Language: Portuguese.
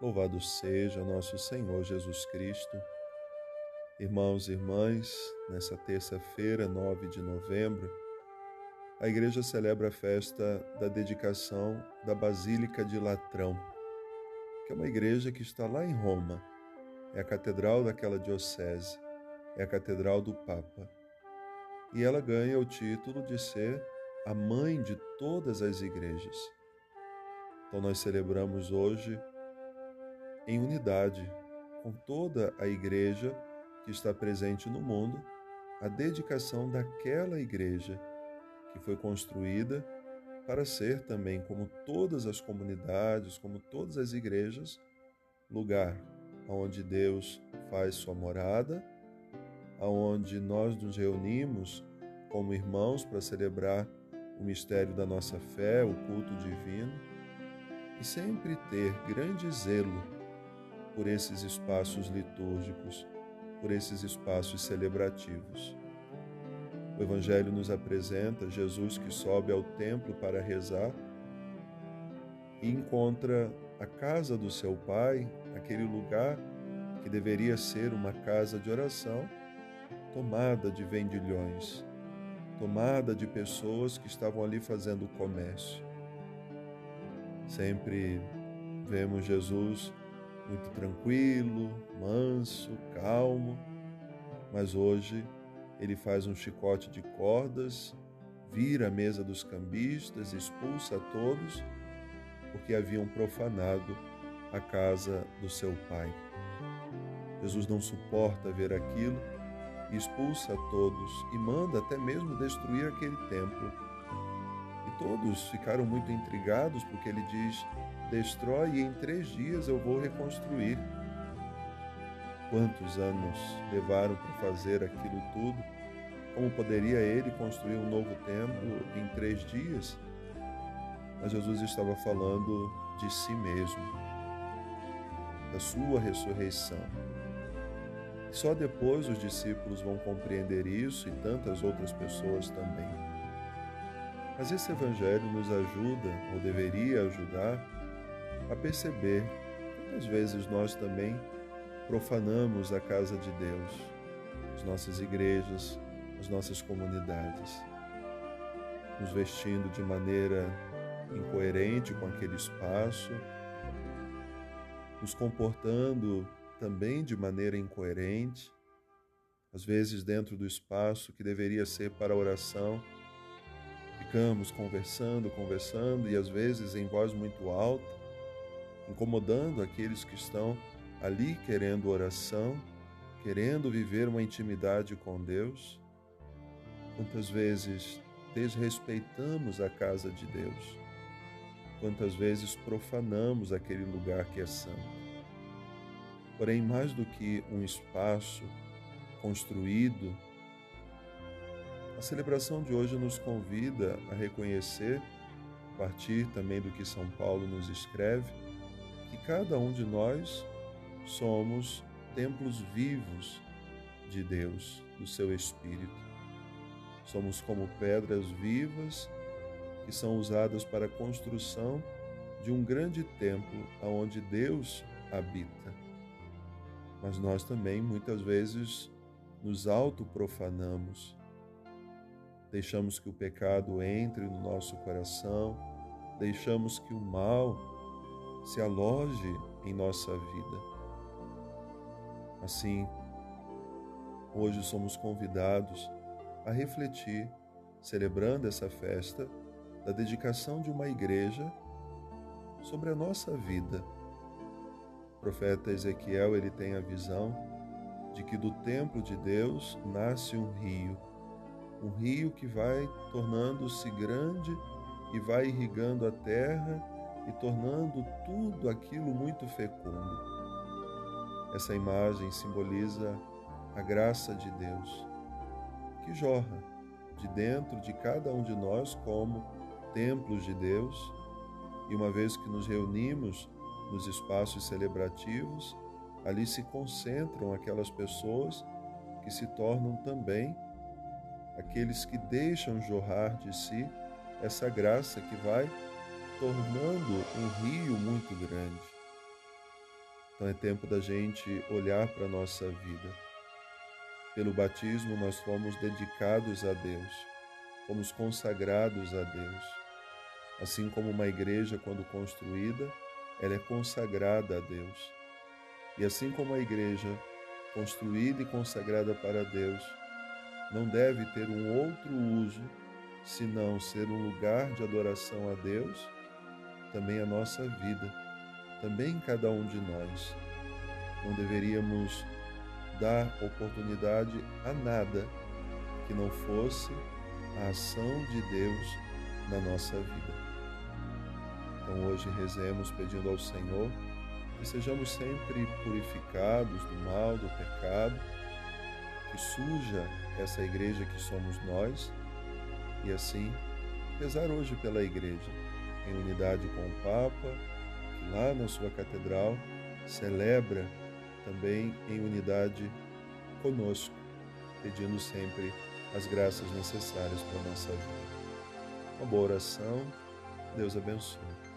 Louvado seja nosso Senhor Jesus Cristo. Irmãos e irmãs, nessa terça-feira, 9 de novembro, a igreja celebra a festa da dedicação da Basílica de Latrão, que é uma igreja que está lá em Roma. É a catedral daquela diocese, é a catedral do Papa. E ela ganha o título de ser a mãe de todas as igrejas. Então nós celebramos hoje em unidade com toda a igreja que está presente no mundo, a dedicação daquela igreja que foi construída para ser também, como todas as comunidades, como todas as igrejas, lugar onde Deus faz sua morada, aonde nós nos reunimos como irmãos para celebrar o mistério da nossa fé, o culto divino, e sempre ter grande zelo por esses espaços litúrgicos, por esses espaços celebrativos. O Evangelho nos apresenta Jesus que sobe ao templo para rezar e encontra a casa do seu pai, aquele lugar que deveria ser uma casa de oração, tomada de vendilhões, tomada de pessoas que estavam ali fazendo comércio. Sempre vemos Jesus muito tranquilo, manso, calmo, mas hoje ele faz um chicote de cordas, vira a mesa dos cambistas, expulsa a todos, porque haviam profanado a casa do seu pai. Jesus não suporta ver aquilo expulsa a todos e manda até mesmo destruir aquele templo. Todos ficaram muito intrigados porque ele diz: destrói e em três dias eu vou reconstruir. Quantos anos levaram para fazer aquilo tudo? Como poderia ele construir um novo templo em três dias? Mas Jesus estava falando de si mesmo, da sua ressurreição. Só depois os discípulos vão compreender isso e tantas outras pessoas também. Mas esse Evangelho nos ajuda, ou deveria ajudar, a perceber quantas vezes nós também profanamos a casa de Deus, as nossas igrejas, as nossas comunidades, nos vestindo de maneira incoerente com aquele espaço, nos comportando também de maneira incoerente, às vezes dentro do espaço que deveria ser para oração, ficamos conversando, conversando e às vezes em voz muito alta, incomodando aqueles que estão ali querendo oração, querendo viver uma intimidade com Deus. Quantas vezes desrespeitamos a casa de Deus? Quantas vezes profanamos aquele lugar que é santo? Porém, mais do que um espaço construído, a celebração de hoje nos convida a reconhecer, a partir também do que São Paulo nos escreve, que cada um de nós somos templos vivos de Deus, do seu Espírito. Somos como pedras vivas que são usadas para a construção de um grande templo aonde Deus habita. Mas nós também muitas vezes nos autoprofanamos. Deixamos que o pecado entre no nosso coração, deixamos que o mal se aloje em nossa vida. Assim, hoje somos convidados a refletir, celebrando essa festa, da dedicação de uma igreja sobre a nossa vida. O profeta Ezequiel ele tem a visão de que do templo de Deus nasce um rio, um rio que vai tornando-se grande e vai irrigando a terra e tornando tudo aquilo muito fecundo. Essa imagem simboliza a graça de Deus, que jorra de dentro de cada um de nós como templos de Deus, e uma vez que nos reunimos nos espaços celebrativos, ali se concentram aquelas pessoas que se tornam também aqueles que deixam jorrar de si essa graça que vai tornando um rio muito grande. Então é tempo da gente olhar para a nossa vida. Pelo batismo, nós fomos dedicados a Deus, fomos consagrados a Deus. Assim como uma igreja, quando construída, ela é consagrada a Deus. E assim como a igreja, construída e consagrada para Deus, não deve ter um outro uso senão ser um lugar de adoração a Deus, também a nossa vida, também cada um de nós. Não deveríamos dar oportunidade a nada que não fosse a ação de Deus na nossa vida. Então hoje rezemos pedindo ao Senhor que sejamos sempre purificados do mal, do pecado, suja essa igreja que somos nós e assim rezar hoje pela igreja, em unidade com o Papa, que lá na sua catedral celebra também em unidade conosco, pedindo sempre as graças necessárias para a nossa vida. Uma boa oração, Deus abençoe.